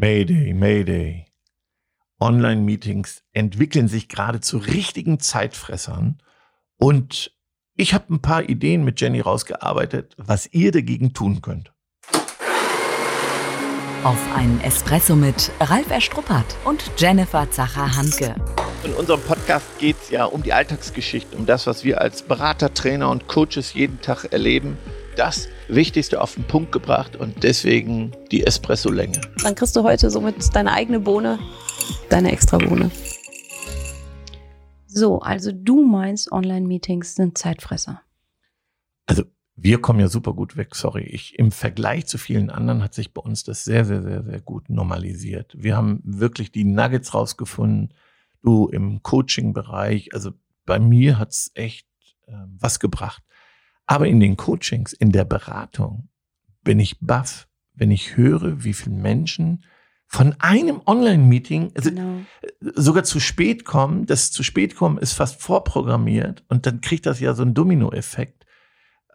Mayday, Mayday. Online-Meetings entwickeln sich gerade zu richtigen Zeitfressern und ich habe ein paar Ideen mit Jenny rausgearbeitet, was ihr dagegen tun könnt. Auf einen Espresso mit Ralf Erstruppert und Jennifer Zacher-Hanke. In unserem Podcast geht es ja um die Alltagsgeschichte, um das, was wir als Berater, Trainer und Coaches jeden Tag erleben. Das Wichtigste auf den Punkt gebracht und deswegen die Espresso-Länge. Dann kriegst du heute somit deine eigene Bohne, deine extra Bohne. So, also du meinst, Online-Meetings sind Zeitfresser. Also wir kommen ja super gut weg, sorry. Ich, Im Vergleich zu vielen anderen hat sich bei uns das sehr, sehr, sehr, sehr gut normalisiert. Wir haben wirklich die Nuggets rausgefunden. Du im Coaching-Bereich, also bei mir hat's echt äh, was gebracht. Aber in den Coachings, in der Beratung bin ich baff, wenn ich höre, wie viele Menschen von einem Online-Meeting also genau. sogar zu spät kommen. Das zu spät kommen ist fast vorprogrammiert und dann kriegt das ja so einen Domino-Effekt.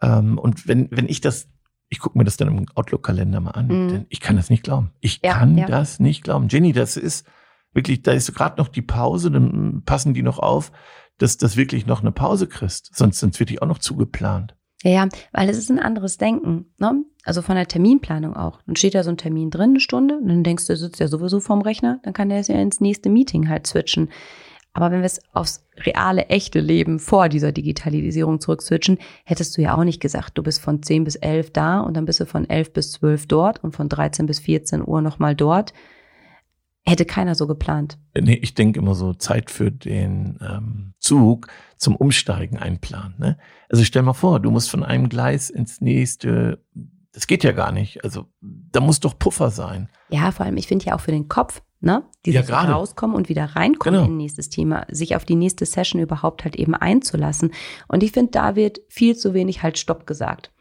Ähm, und wenn, wenn ich das, ich gucke mir das dann im Outlook-Kalender mal an, mhm. denn ich kann das nicht glauben. Ich ja, kann ja. das nicht glauben. Jenny, das ist wirklich, da ist gerade noch die Pause, dann passen die noch auf, dass das wirklich noch eine Pause kriegst. Sonst, sonst wird die auch noch zugeplant. Ja, ja, weil es ist ein anderes Denken, ne? Also von der Terminplanung auch. Dann steht da so ein Termin drin, eine Stunde, und dann denkst du, sitzt ja sowieso vorm Rechner, dann kann der es ja ins nächste Meeting halt switchen. Aber wenn wir es aufs reale, echte Leben vor dieser Digitalisierung zurückswitchen, hättest du ja auch nicht gesagt, du bist von 10 bis 11 da und dann bist du von 11 bis 12 dort und von 13 bis 14 Uhr nochmal dort. Hätte keiner so geplant. Nee, ich denke immer so Zeit für den ähm, Zug zum Umsteigen einplanen. Ne? Also stell mal vor, du musst von einem Gleis ins nächste. Das geht ja gar nicht. Also da muss doch Puffer sein. Ja, vor allem, ich finde ja auch für den Kopf, ne? Dieses ja, rauskommen und wieder reinkommen genau. in nächstes Thema, sich auf die nächste Session überhaupt halt eben einzulassen. Und ich finde, da wird viel zu wenig halt Stopp gesagt.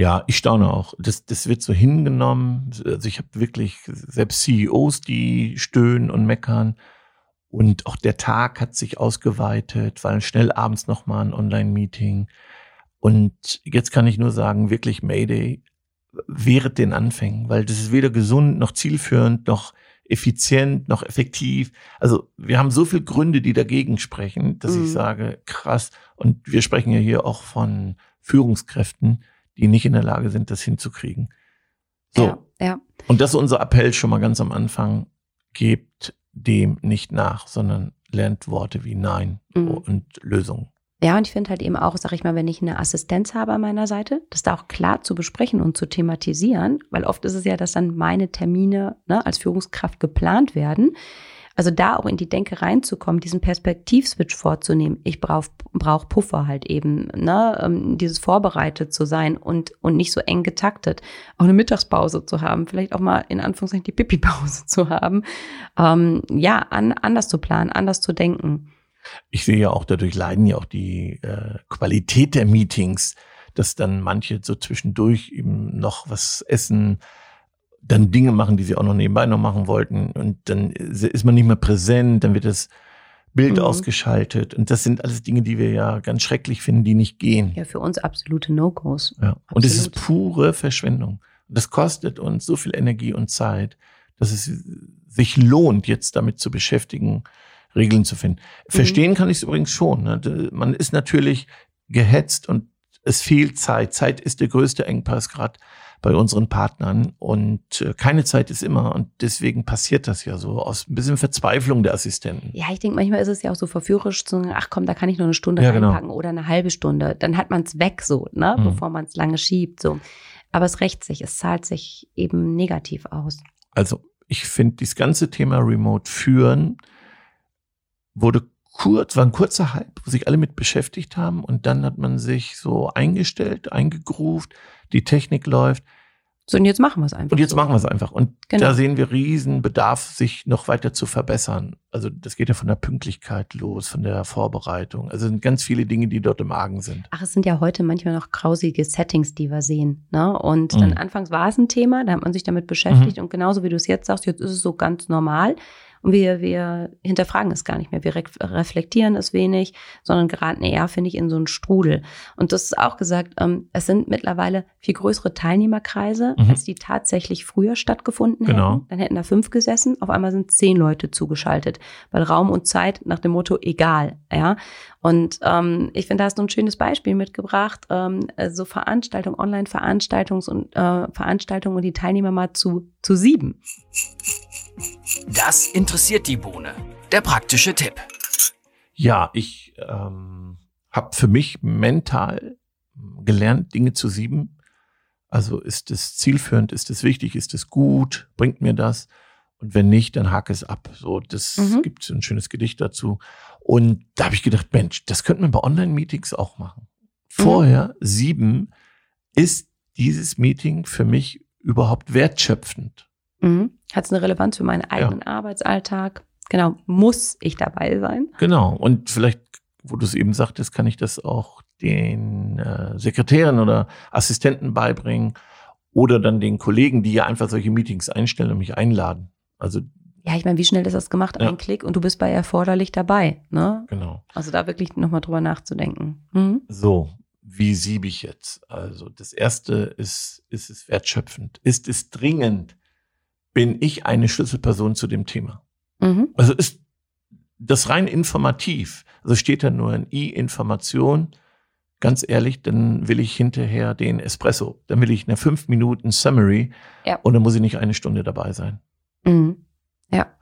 Ja, ich staune auch. Das, das wird so hingenommen. Also ich habe wirklich selbst CEOs, die stöhnen und meckern. Und auch der Tag hat sich ausgeweitet, weil schnell abends nochmal ein Online-Meeting. Und jetzt kann ich nur sagen, wirklich Mayday wäre den Anfängen, weil das ist weder gesund noch zielführend noch effizient noch effektiv. Also wir haben so viele Gründe, die dagegen sprechen, dass mhm. ich sage, krass. Und wir sprechen ja hier auch von Führungskräften, die nicht in der Lage sind, das hinzukriegen. So. Ja, ja. Und das ist unser Appell schon mal ganz am Anfang. Gebt dem nicht nach, sondern lernt Worte wie Nein mhm. und Lösungen. Ja, und ich finde halt eben auch, sag ich mal, wenn ich eine Assistenz habe an meiner Seite, das da auch klar zu besprechen und zu thematisieren, weil oft ist es ja, dass dann meine Termine ne, als Führungskraft geplant werden. Also da auch in die Denke reinzukommen, diesen Perspektivswitch vorzunehmen. Ich brauche brauch Puffer halt eben, ne, ähm, dieses vorbereitet zu sein und, und nicht so eng getaktet. Auch eine Mittagspause zu haben, vielleicht auch mal in Anführungszeichen die Pipi-Pause zu haben. Ähm, ja, an, anders zu planen, anders zu denken. Ich sehe ja auch, dadurch leiden ja auch die äh, Qualität der Meetings, dass dann manche so zwischendurch eben noch was essen, dann Dinge machen, die sie auch noch nebenbei noch machen wollten. Und dann ist man nicht mehr präsent, dann wird das Bild mhm. ausgeschaltet. Und das sind alles Dinge, die wir ja ganz schrecklich finden, die nicht gehen. Ja, für uns absolute No-Gos. Ja. Und es ist pure Verschwendung. Und das kostet uns so viel Energie und Zeit, dass es sich lohnt, jetzt damit zu beschäftigen, Regeln zu finden. Mhm. Verstehen kann ich es übrigens schon. Ne? Man ist natürlich gehetzt und es fehlt Zeit. Zeit ist der größte Engpass gerade bei unseren Partnern und äh, keine Zeit ist immer und deswegen passiert das ja so aus ein bisschen Verzweiflung der Assistenten. Ja, ich denke, manchmal ist es ja auch so verführerisch zu sagen, ach komm, da kann ich noch eine Stunde ja, genau. reinpacken genau. oder eine halbe Stunde. Dann hat man es weg so, ne, mhm. bevor man es lange schiebt so. Aber es rächt sich, es zahlt sich eben negativ aus. Also ich finde, dieses ganze Thema Remote führen wurde kurz, war ein kurzer Hype, wo sich alle mit beschäftigt haben und dann hat man sich so eingestellt, eingegruft, die Technik läuft. So, und jetzt machen wir es einfach. Und jetzt so. machen wir es einfach. Und genau. da sehen wir riesen Bedarf, sich noch weiter zu verbessern. Also das geht ja von der Pünktlichkeit los, von der Vorbereitung. Also sind ganz viele Dinge, die dort im Argen sind. Ach, es sind ja heute manchmal noch grausige Settings, die wir sehen. Ne? Und dann mhm. anfangs war es ein Thema, da hat man sich damit beschäftigt. Mhm. Und genauso wie du es jetzt sagst, jetzt ist es so ganz normal. Und wir, wir hinterfragen es gar nicht mehr. Wir re reflektieren es wenig, sondern geraten eher, finde ich, in so einen Strudel. Und das ist auch gesagt, ähm, es sind mittlerweile viel größere Teilnehmerkreise, mhm. als die tatsächlich früher stattgefunden genau. hätten. Dann hätten da fünf gesessen, auf einmal sind zehn Leute zugeschaltet, weil Raum und Zeit nach dem Motto egal, ja. Und ähm, ich finde, da hast du ein schönes Beispiel mitgebracht, ähm, so Veranstaltungen, Online-Veranstaltungs- und äh, Veranstaltungen und die Teilnehmer mal zu, zu sieben. Das interessiert die Bohne. Der praktische Tipp. Ja, ich ähm, habe für mich mental gelernt, Dinge zu sieben. Also ist es zielführend, ist es wichtig, ist es gut, bringt mir das? Und wenn nicht, dann hake es ab. So, das mhm. gibt ein schönes Gedicht dazu. Und da habe ich gedacht, Mensch, das könnte man bei Online-Meetings auch machen. Vorher, mhm. sieben, ist dieses Meeting für mich überhaupt wertschöpfend? Mhm. Hat es eine Relevanz für meinen eigenen ja. Arbeitsalltag? Genau, muss ich dabei sein? Genau. Und vielleicht, wo du es eben sagtest, kann ich das auch den äh, Sekretären oder Assistenten beibringen oder dann den Kollegen, die ja einfach solche Meetings einstellen und mich einladen. Also ja, ich meine, wie schnell ist das gemacht? Ja. Ein Klick und du bist bei erforderlich dabei. Ne? Genau. Also da wirklich nochmal drüber nachzudenken. Mhm. So, wie siebe ich jetzt? Also das erste ist, ist es wertschöpfend? Ist es dringend? Bin ich eine Schlüsselperson zu dem Thema? Mhm. Also ist das rein informativ? Also steht da nur ein I-Information. Ganz ehrlich, dann will ich hinterher den Espresso. Dann will ich eine fünf Minuten Summary. Ja. Und dann muss ich nicht eine Stunde dabei sein.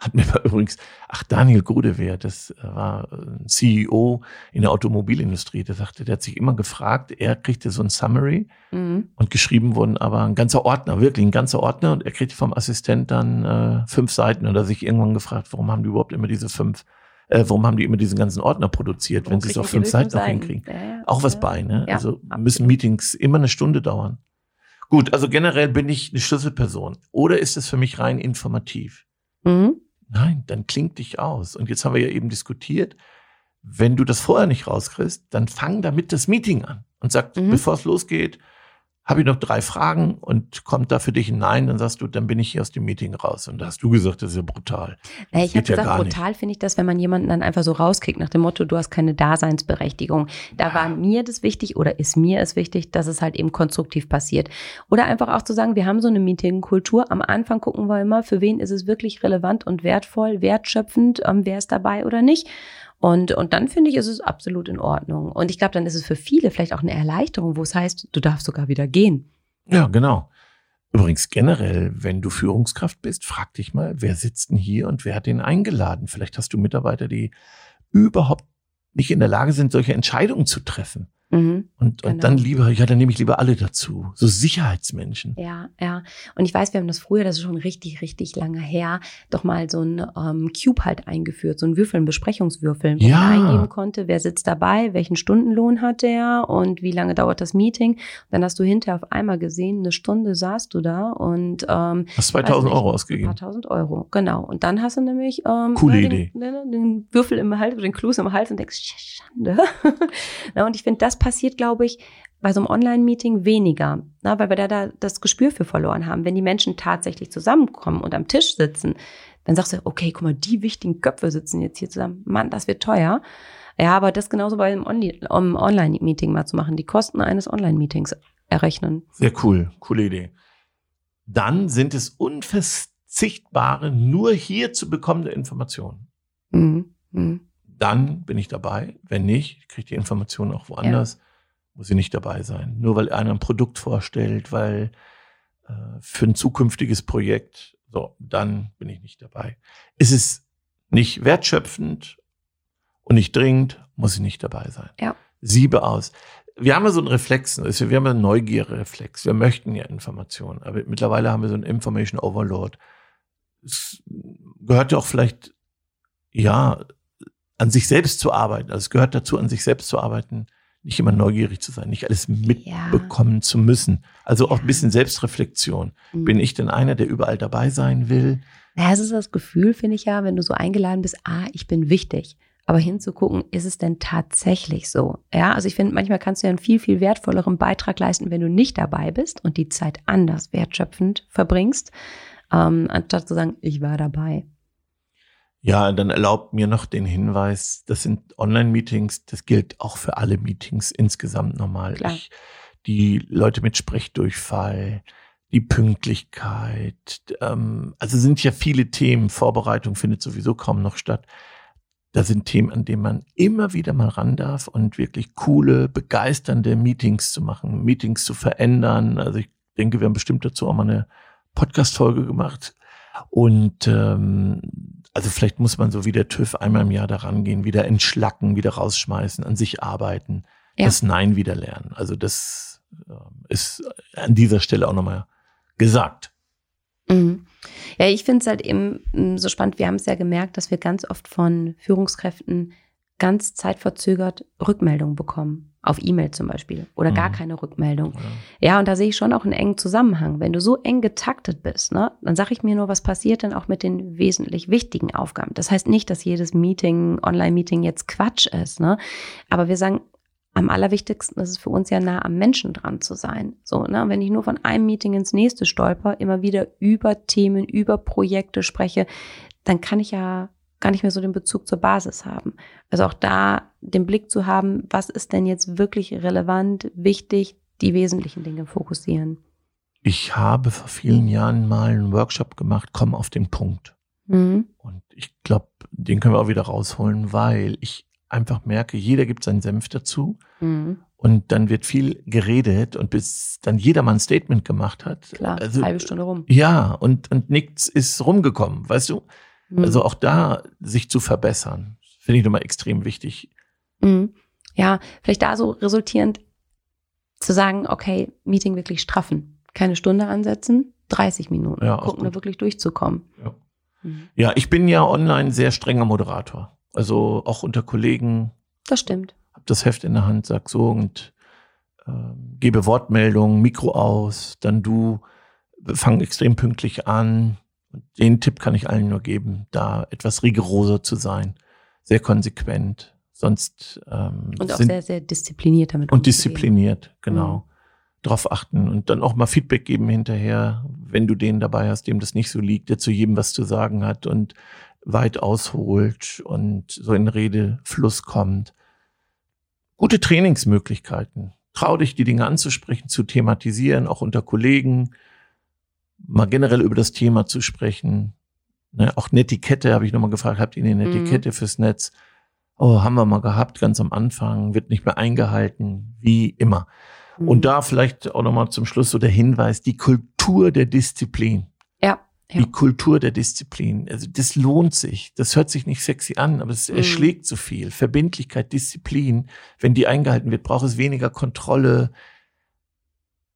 Hat mir übrigens, ach, Daniel Grudewehr, das war ein CEO in der Automobilindustrie, der sagte, der hat sich immer gefragt, er kriegte so ein Summary mhm. und geschrieben wurden aber ein ganzer Ordner, wirklich ein ganzer Ordner und er kriegte vom Assistent dann äh, fünf Seiten und er sich irgendwann gefragt, warum haben die überhaupt immer diese fünf, äh, warum haben die immer diesen ganzen Ordner produziert, warum wenn sie es auf fünf Seiten noch hinkriegen. Ja, Auch was ja. bei, ne? Also müssen Meetings immer eine Stunde dauern. Gut, also generell bin ich eine Schlüsselperson. Oder ist es für mich rein informativ? Mhm. Nein, dann klingt dich aus. Und jetzt haben wir ja eben diskutiert, wenn du das vorher nicht rauskriegst, dann fang damit das Meeting an und sag, mhm. bevor es losgeht, habe ich noch drei Fragen und kommt da für dich ein Nein, dann sagst du, dann bin ich hier aus dem Meeting raus. Und da hast du gesagt, das ist ja brutal. Ja, ich habe gesagt, ja brutal finde ich das, wenn man jemanden dann einfach so rauskickt nach dem Motto, du hast keine Daseinsberechtigung. Da war mir das wichtig oder ist mir es wichtig, dass es halt eben konstruktiv passiert. Oder einfach auch zu sagen, wir haben so eine Meetingkultur. Am Anfang gucken wir immer, für wen ist es wirklich relevant und wertvoll, wertschöpfend, ähm, wer ist dabei oder nicht. Und, und dann finde ich, ist es absolut in Ordnung. Und ich glaube, dann ist es für viele vielleicht auch eine Erleichterung, wo es heißt, du darfst sogar wieder gehen. Ja, genau. Übrigens generell, wenn du Führungskraft bist, frag dich mal, wer sitzt denn hier und wer hat den eingeladen? Vielleicht hast du Mitarbeiter, die überhaupt nicht in der Lage sind, solche Entscheidungen zu treffen. Mhm, und, genau. und dann lieber, ja, dann nehme ich lieber alle dazu. So Sicherheitsmenschen. Ja, ja. Und ich weiß, wir haben das früher, das ist schon richtig, richtig lange her, doch mal so ein ähm, Cube halt eingeführt, so ein Würfel, ein Besprechungswürfel, wo ja. man eingeben konnte, wer sitzt dabei, welchen Stundenlohn hat der und wie lange dauert das Meeting. Und dann hast du hinterher auf einmal gesehen, eine Stunde saßt du da und ähm, hast 2000 nicht, Euro ausgegeben. Ein paar tausend Euro, genau. Und dann hast du nämlich ähm, Coole den, Idee. Den, den, Würfel im Hals, den Kloß im Hals und denkst, Schande. ja, und ich finde, das passiert, glaube ich, bei so einem Online-Meeting weniger, na, weil wir da, da das Gespür für verloren haben. Wenn die Menschen tatsächlich zusammenkommen und am Tisch sitzen, dann sagst du, okay, guck mal, die wichtigen Köpfe sitzen jetzt hier zusammen. Mann, das wird teuer. Ja, aber das genauso bei einem Online-Meeting mal zu machen, die Kosten eines Online-Meetings errechnen. Sehr cool, coole Idee. Dann sind es unverzichtbare, nur hier zu bekommende Informationen. Mhm. Mhm dann bin ich dabei. Wenn nicht, kriege ich die Informationen auch woanders, ja. muss ich nicht dabei sein. Nur weil einer ein Produkt vorstellt, weil äh, für ein zukünftiges Projekt, so, dann bin ich nicht dabei. Ist es nicht wertschöpfend und nicht dringend, muss ich nicht dabei sein. Ja. Siebe aus. Wir haben ja so einen Reflex, also wir haben einen Neugierreflex. Wir möchten ja Informationen, aber mittlerweile haben wir so einen Information Overload. Es gehört ja auch vielleicht, ja, an sich selbst zu arbeiten. Also es gehört dazu, an sich selbst zu arbeiten, nicht immer neugierig zu sein, nicht alles mitbekommen ja. zu müssen. Also auch ein bisschen Selbstreflexion. Mhm. Bin ich denn einer, der überall dabei sein will? Ja, es ist das Gefühl, finde ich ja, wenn du so eingeladen bist, ah, ich bin wichtig. Aber hinzugucken, ist es denn tatsächlich so? Ja, also ich finde, manchmal kannst du ja einen viel, viel wertvolleren Beitrag leisten, wenn du nicht dabei bist und die Zeit anders wertschöpfend verbringst, ähm, anstatt zu sagen, ich war dabei. Ja, dann erlaubt mir noch den Hinweis, das sind Online-Meetings, das gilt auch für alle Meetings insgesamt normal. Klar. Ich, die Leute mit Sprechdurchfall, die Pünktlichkeit, ähm, also sind ja viele Themen, Vorbereitung findet sowieso kaum noch statt. Da sind Themen, an denen man immer wieder mal ran darf und wirklich coole, begeisternde Meetings zu machen, Meetings zu verändern. Also ich denke, wir haben bestimmt dazu auch mal eine Podcast-Folge gemacht. Und ähm, also vielleicht muss man so wie der TÜV einmal im Jahr daran gehen, wieder entschlacken, wieder rausschmeißen, an sich arbeiten, Ja. das Nein wieder lernen. Also das ähm, ist an dieser Stelle auch nochmal gesagt. Mhm. Ja, ich finde es halt eben mm, so spannend. Wir haben es ja gemerkt, dass wir ganz oft von Führungskräften ganz zeitverzögert Rückmeldungen bekommen. Auf E-Mail zum Beispiel. Oder gar Mhm. keine Rückmeldung. Ja. Ja, und da sehe ich schon auch einen engen Zusammenhang. Wenn du so eng getaktet bist, ne, dann sage ich mir nur, was passiert denn auch mit den wesentlich wichtigen Aufgaben. Das heißt nicht, dass jedes Meeting, Online-Meeting jetzt Quatsch ist, ne? Aber wir sagen, am allerwichtigsten ist es für uns ja nah am Menschen dran zu sein. So, ne? Wenn ich nur von einem Meeting ins nächste stolper, immer wieder über Themen, über Projekte spreche, dann kann ich ja gar nicht mehr so den Bezug zur Basis haben. Also auch da den Blick zu haben, was ist denn jetzt wirklich relevant, wichtig, die wesentlichen Dinge fokussieren. Ich habe vor vielen Jahren mal einen Workshop gemacht, komm auf den Punkt. Mhm. Und ich glaube, den können wir auch wieder rausholen, weil ich einfach merke, jeder gibt seinen Senf dazu Mhm. und dann wird viel geredet und bis dann jeder mal ein Statement gemacht hat. Klar, also, halbe Stunde rum. Ja, und, und nichts ist rumgekommen, weißt du? Mhm. Also auch da sich zu verbessern, finde ich nochmal extrem wichtig. Mhm. Ja, vielleicht da so resultierend zu sagen, okay, Meeting wirklich straffen. Keine Stunde ansetzen, 30 Minuten. Ja, gucken, da wirklich durchzukommen. Ja. Mhm. Ja, ich bin ja online sehr strenger Moderator. Also auch unter Kollegen Das stimmt. hab das Heft in der Hand, sag so und ähm, gebe Wortmeldungen, Mikro aus, dann du, fang extrem pünktlich an. Und den Tipp kann ich allen nur geben, da etwas rigoroser zu sein, sehr konsequent, sonst ähm, Und auch sind, sehr, sehr diszipliniert damit und umzugehen. diszipliniert, genau. Mhm. Drauf achten und dann auch mal Feedback geben hinterher, wenn du den dabei hast, dem das nicht so liegt, der zu jedem was zu sagen hat und weit ausholt und so in Redefluss kommt. Gute Trainingsmöglichkeiten. Trau dich, die Dinge anzusprechen, zu thematisieren, auch unter Kollegen, mal generell über das Thema zu sprechen. Ne, auch Netiquette habe ich nochmal gefragt, habt ihr eine Mhm. Netiquette fürs Netz? Oh, haben wir mal gehabt, ganz am Anfang, wird nicht mehr eingehalten, wie immer. Mhm. Und da vielleicht auch nochmal zum Schluss so der Hinweis, die Kultur der Disziplin. Ja, ja. Die Kultur der Disziplin. Also das lohnt sich. Das hört sich nicht sexy an, aber es Mhm. erschlägt so viel. Verbindlichkeit, Disziplin. Wenn die eingehalten wird, braucht es weniger Kontrolle.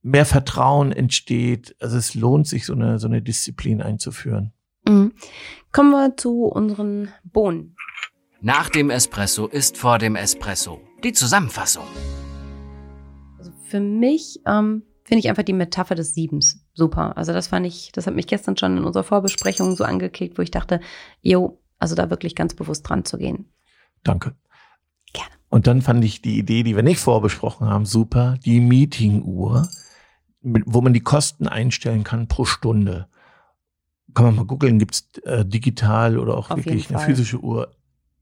Mehr Vertrauen entsteht. Also es lohnt sich, so eine, so eine Disziplin einzuführen. Mhm. Kommen wir zu unseren Bohnen. Nach dem Espresso ist vor dem Espresso. Die Zusammenfassung. Also für mich ähm, finde ich einfach die Metapher des Siebens super. Also das fand ich, das hat mich gestern schon in unserer Vorbesprechung so angeklickt, wo ich dachte, jo, also da wirklich ganz bewusst dran zu gehen. Danke. Gerne. Und dann fand ich die Idee, die wir nicht vorbesprochen haben, super. Die Meetinguhr, wo man die Kosten einstellen kann pro Stunde. Kann man mal googeln, gibt's äh, digital oder auch Auf wirklich eine Fall. physische Uhr.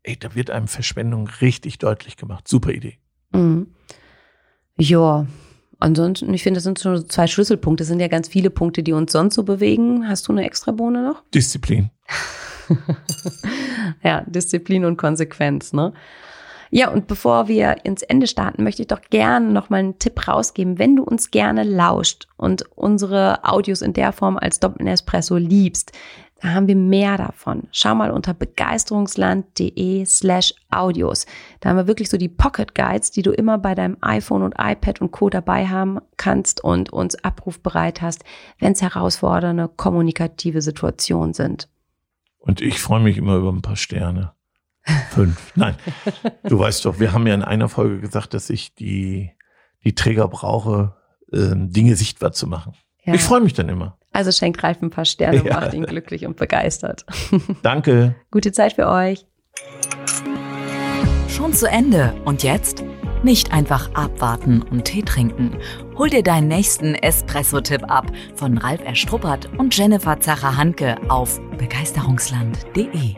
Ey, da wird einem Verschwendung richtig deutlich gemacht. Super Idee. Mhm. Ja, ansonsten, ich finde, das sind schon so zwei Schlüsselpunkte. Das sind ja ganz viele Punkte, die uns sonst so bewegen. Hast du eine extra Bohne noch? Disziplin. ja, Disziplin und Konsequenz, ne? Ja, und bevor wir ins Ende starten, möchte ich doch gerne noch mal einen Tipp rausgeben. Wenn du uns gerne lauscht und unsere Audios in der Form als Doppel Espresso liebst, da haben wir mehr davon. Schau mal unter begeisterungsland.de slash Audios. Da haben wir wirklich so die Pocket Guides, die du immer bei deinem iPhone und iPad und Co. dabei haben kannst und uns abrufbereit hast, wenn es herausfordernde kommunikative Situationen sind. Und ich freue mich immer über ein paar Sterne. Fünf. Nein. Du weißt doch, wir haben ja in einer Folge gesagt, dass ich die, die Träger brauche, ähm, Dinge sichtbar zu machen. Ja. Ich freue mich dann immer. Also schenkt Ralf ein paar Sterne und Ja. macht ihn glücklich und begeistert. Danke. Gute Zeit für euch. Schon zu Ende. Und jetzt? Nicht einfach abwarten und Tee trinken. Hol dir deinen nächsten Espresso-Tipp ab von Ralf Erstruppert und Jennifer Zacher-Hanke auf begeisterungsland.de.